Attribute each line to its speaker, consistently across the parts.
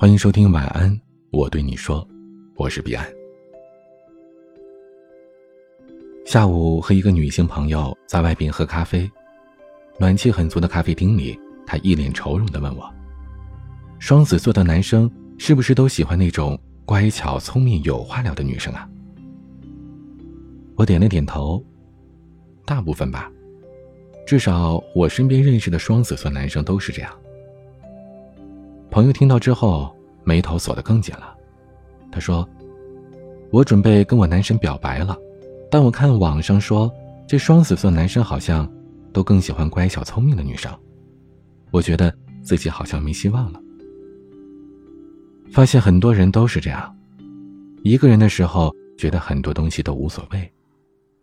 Speaker 1: 欢迎收听晚安，我对你说，我是彼岸。下午和一个女性朋友在外边喝咖啡，暖气很足的咖啡厅里，她一脸愁容的问我：“双子座的男生是不是都喜欢那种乖巧、聪明、有话聊的女生啊？”我点了点头，大部分吧，至少我身边认识的双子座男生都是这样。朋友听到之后，眉头锁得更紧了。他说：“我准备跟我男神表白了，但我看网上说，这双子座男生好像都更喜欢乖巧聪明的女生，我觉得自己好像没希望了。”发现很多人都是这样，一个人的时候觉得很多东西都无所谓，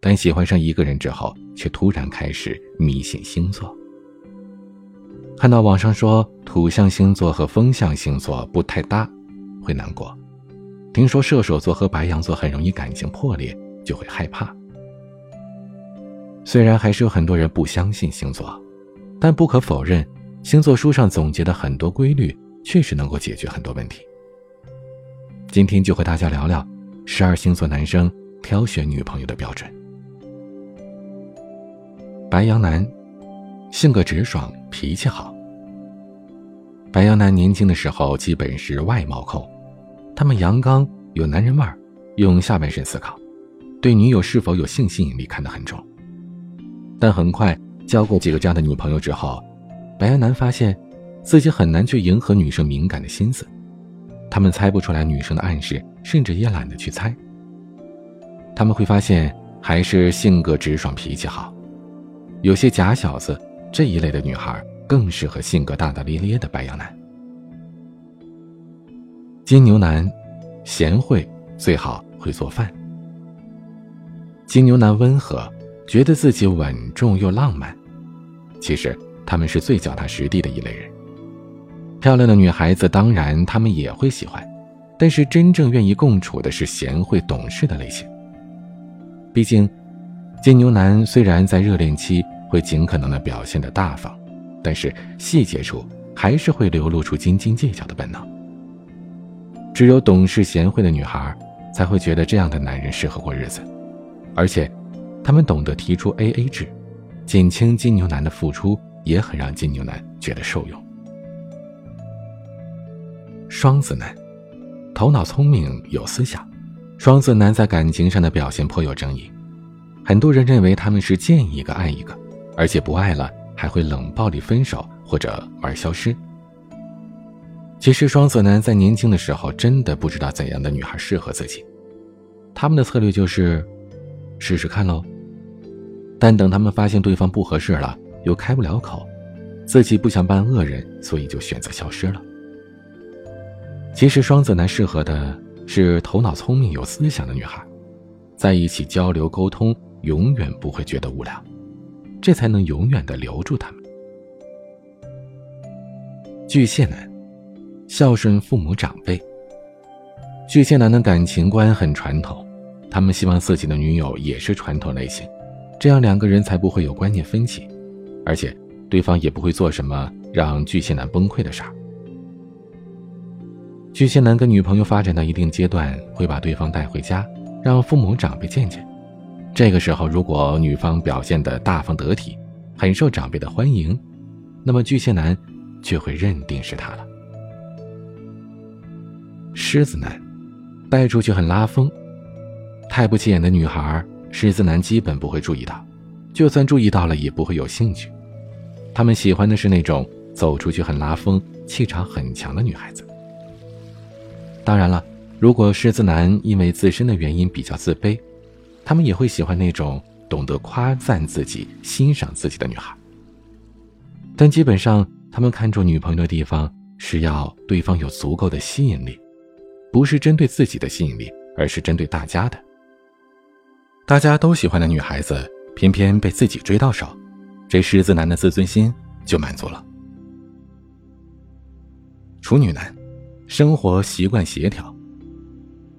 Speaker 1: 但喜欢上一个人之后，却突然开始迷信星座。看到网上说土象星座和风象星座不太搭，会难过；听说射手座和白羊座很容易感情破裂，就会害怕。虽然还是有很多人不相信星座，但不可否认，星座书上总结的很多规律确实能够解决很多问题。今天就和大家聊聊十二星座男生挑选女朋友的标准。白羊男。性格直爽，脾气好。白羊男年轻的时候基本是外貌控，他们阳刚有男人味儿，用下半身思考，对女友是否有性吸引力看得很重。但很快交过几个这样的女朋友之后，白羊男发现自己很难去迎合女生敏感的心思，他们猜不出来女生的暗示，甚至也懒得去猜。他们会发现还是性格直爽、脾气好，有些假小子。这一类的女孩更适合性格大大咧咧的白羊男。金牛男，贤惠，最好会做饭。金牛男温和，觉得自己稳重又浪漫。其实他们是最脚踏实地的一类人。漂亮的女孩子当然他们也会喜欢，但是真正愿意共处的是贤惠懂事的类型。毕竟，金牛男虽然在热恋期。会尽可能的表现的大方，但是细节处还是会流露出斤斤计较的本能。只有懂事贤惠的女孩，才会觉得这样的男人适合过日子，而且，他们懂得提出 A A 制，减轻金牛男的付出，也很让金牛男觉得受用。双子男，头脑聪明有思想，双子男在感情上的表现颇有争议，很多人认为他们是见一个爱一个。而且不爱了，还会冷暴力分手或者玩消失。其实双子男在年轻的时候真的不知道怎样的女孩适合自己，他们的策略就是试试看喽。但等他们发现对方不合适了，又开不了口，自己不想扮恶人，所以就选择消失了。其实双子男适合的是头脑聪明、有思想的女孩，在一起交流沟通，永远不会觉得无聊。这才能永远的留住他们。巨蟹男，孝顺父母长辈。巨蟹男的感情观很传统，他们希望自己的女友也是传统类型，这样两个人才不会有观念分歧，而且对方也不会做什么让巨蟹男崩溃的事儿。巨蟹男跟女朋友发展到一定阶段，会把对方带回家，让父母长辈见见。这个时候，如果女方表现的大方得体，很受长辈的欢迎，那么巨蟹男就会认定是她了。狮子男，带出去很拉风，太不起眼的女孩，狮子男基本不会注意到，就算注意到了，也不会有兴趣。他们喜欢的是那种走出去很拉风、气场很强的女孩子。当然了，如果狮子男因为自身的原因比较自卑。他们也会喜欢那种懂得夸赞自己、欣赏自己的女孩，但基本上他们看重女朋友的地方是要对方有足够的吸引力，不是针对自己的吸引力，而是针对大家的。大家都喜欢的女孩子，偏偏被自己追到手，这狮子男的自尊心就满足了。处女男，生活习惯协调。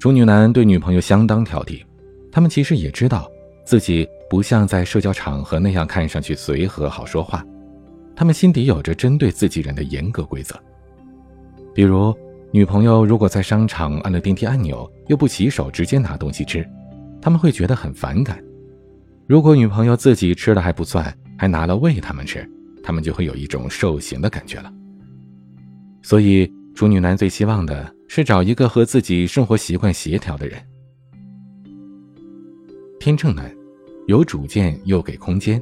Speaker 1: 处女男对女朋友相当挑剔。他们其实也知道，自己不像在社交场合那样看上去随和好说话，他们心底有着针对自己人的严格规则。比如，女朋友如果在商场按了电梯按钮，又不洗手直接拿东西吃，他们会觉得很反感。如果女朋友自己吃了还不算，还拿了喂他们吃，他们就会有一种受刑的感觉了。所以，处女男最希望的是找一个和自己生活习惯协调的人。天秤男，有主见又给空间。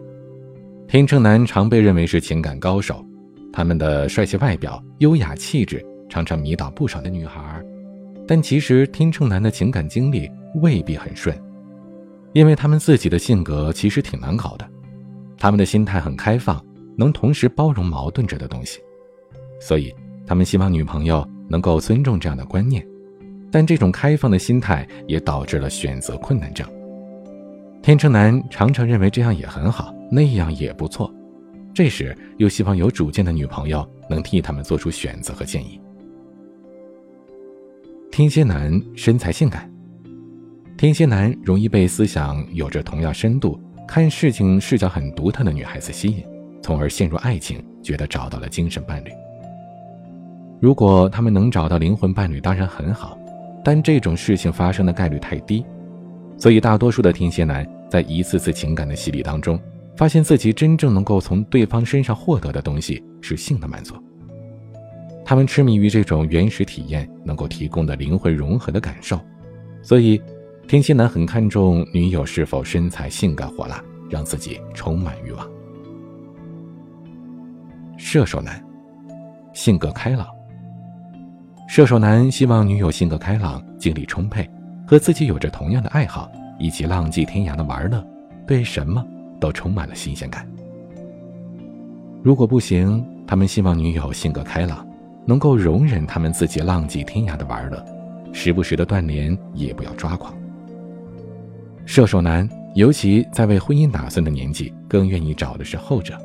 Speaker 1: 天秤男常被认为是情感高手，他们的帅气外表、优雅气质。常常迷倒不少的女孩，但其实天秤男的情感经历未必很顺，因为他们自己的性格其实挺难搞的。他们的心态很开放，能同时包容矛盾着的东西，所以他们希望女朋友能够尊重这样的观念。但这种开放的心态也导致了选择困难症。天秤男常常认为这样也很好，那样也不错，这时又希望有主见的女朋友能替他们做出选择和建议。天蝎男身材性感，天蝎男容易被思想有着同样深度、看事情视角很独特的女孩子吸引，从而陷入爱情，觉得找到了精神伴侣。如果他们能找到灵魂伴侣，当然很好，但这种事情发生的概率太低，所以大多数的天蝎男在一次次情感的洗礼当中，发现自己真正能够从对方身上获得的东西是性的满足。他们痴迷于这种原始体验能够提供的灵魂融合的感受，所以天蝎男很看重女友是否身材性感火辣，让自己充满欲望。射手男，性格开朗。射手男希望女友性格开朗，精力充沛，和自己有着同样的爱好，一起浪迹天涯的玩乐，对什么都充满了新鲜感。如果不行，他们希望女友性格开朗。能够容忍他们自己浪迹天涯的玩乐，时不时的断联也不要抓狂。射手男尤其在为婚姻打算的年纪，更愿意找的是后者。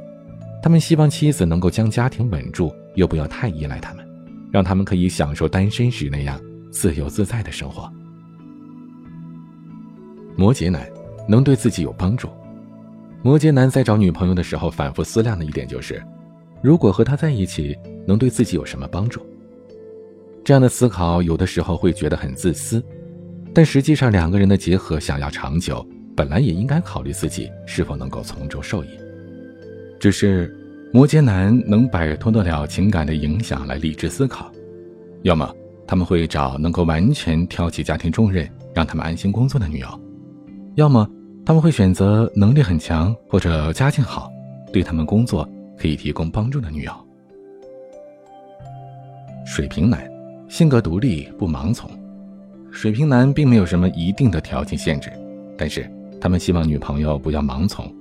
Speaker 1: 他们希望妻子能够将家庭稳住，又不要太依赖他们，让他们可以享受单身时那样自由自在的生活。摩羯男能对自己有帮助。摩羯男在找女朋友的时候，反复思量的一点就是。如果和他在一起能对自己有什么帮助？这样的思考有的时候会觉得很自私，但实际上两个人的结合想要长久，本来也应该考虑自己是否能够从中受益。只是摩羯男能摆脱得了情感的影响来理智思考，要么他们会找能够完全挑起家庭重任让他们安心工作的女友，要么他们会选择能力很强或者家境好，对他们工作。可以提供帮助的女友。水瓶男，性格独立不盲从。水瓶男并没有什么一定的条件限制，但是他们希望女朋友不要盲从，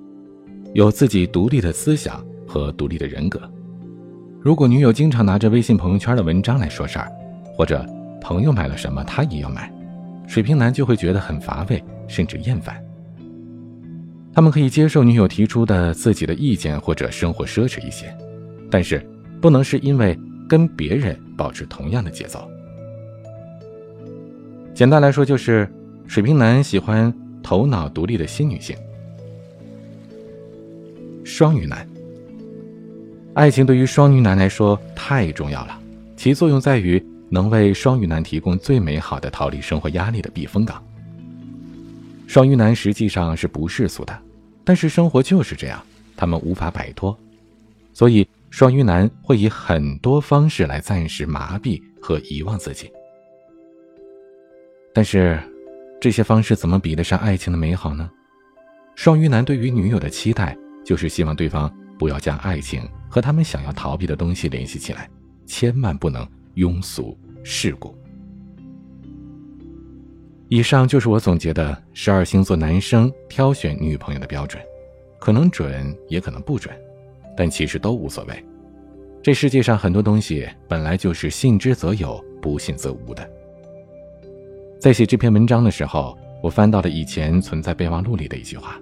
Speaker 1: 有自己独立的思想和独立的人格。如果女友经常拿着微信朋友圈的文章来说事儿，或者朋友买了什么他也要买，水瓶男就会觉得很乏味，甚至厌烦。他们可以接受女友提出的自己的意见或者生活奢侈一些，但是不能是因为跟别人保持同样的节奏。简单来说，就是水瓶男喜欢头脑独立的新女性。双鱼男，爱情对于双鱼男来说太重要了，其作用在于能为双鱼男提供最美好的逃离生活压力的避风港。双鱼男实际上是不世俗的，但是生活就是这样，他们无法摆脱，所以双鱼男会以很多方式来暂时麻痹和遗忘自己。但是，这些方式怎么比得上爱情的美好呢？双鱼男对于女友的期待，就是希望对方不要将爱情和他们想要逃避的东西联系起来，千万不能庸俗世故。以上就是我总结的十二星座男生挑选女朋友的标准，可能准也可能不准，但其实都无所谓。这世界上很多东西本来就是信之则有，不信则无的。在写这篇文章的时候，我翻到了以前存在备忘录里的一句话：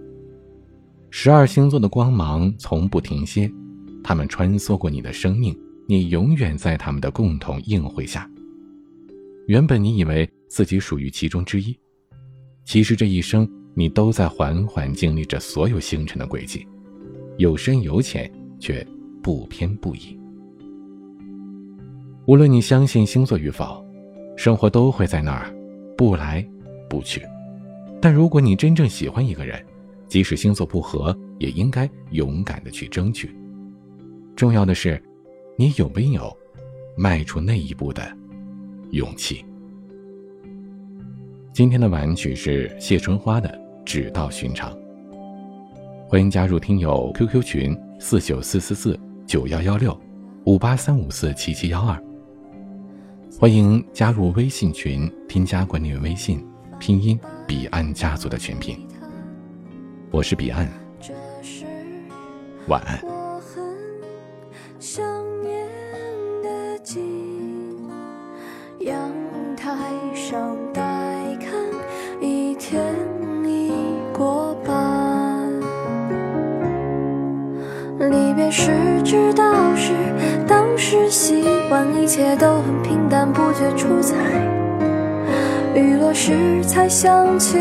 Speaker 1: 十二星座的光芒从不停歇，他们穿梭过你的生命，你永远在他们的共同映会下。原本你以为。自己属于其中之一，其实这一生你都在缓缓经历着所有星辰的轨迹，有深有浅，却不偏不倚。
Speaker 2: 无论你相信星座与否，生活都会在那儿，不来不去。但如果你真正喜欢一个人，即使星座不合，也应该勇敢的去争取。重要的是，你有没有迈出那一步的勇气？今天的晚曲是谢春花的《只道寻常》。欢迎加入听友 QQ 群四九四四四九幺幺六五八三五四七七幺二。欢迎加入微信群，添加管理员微信，拼音彼岸家族的全拼。我是彼岸，晚安。离别时知道是当时习惯，一切都很平淡，不觉出彩。雨落时才想起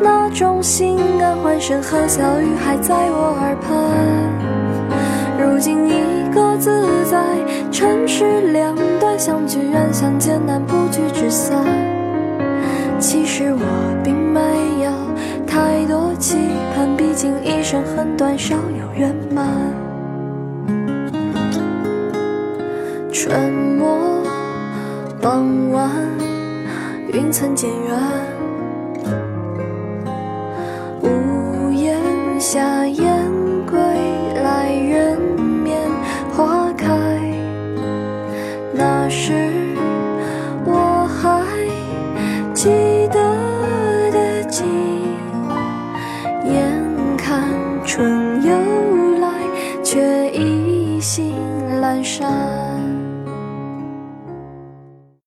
Speaker 2: 那种心安，欢声和笑语还在我耳畔。如今一个自在，尘世两端，相聚远相见难，不聚只散。其实我并没有太多期盼，毕竟一生很短，少有圆满。春末傍晚，云层渐远，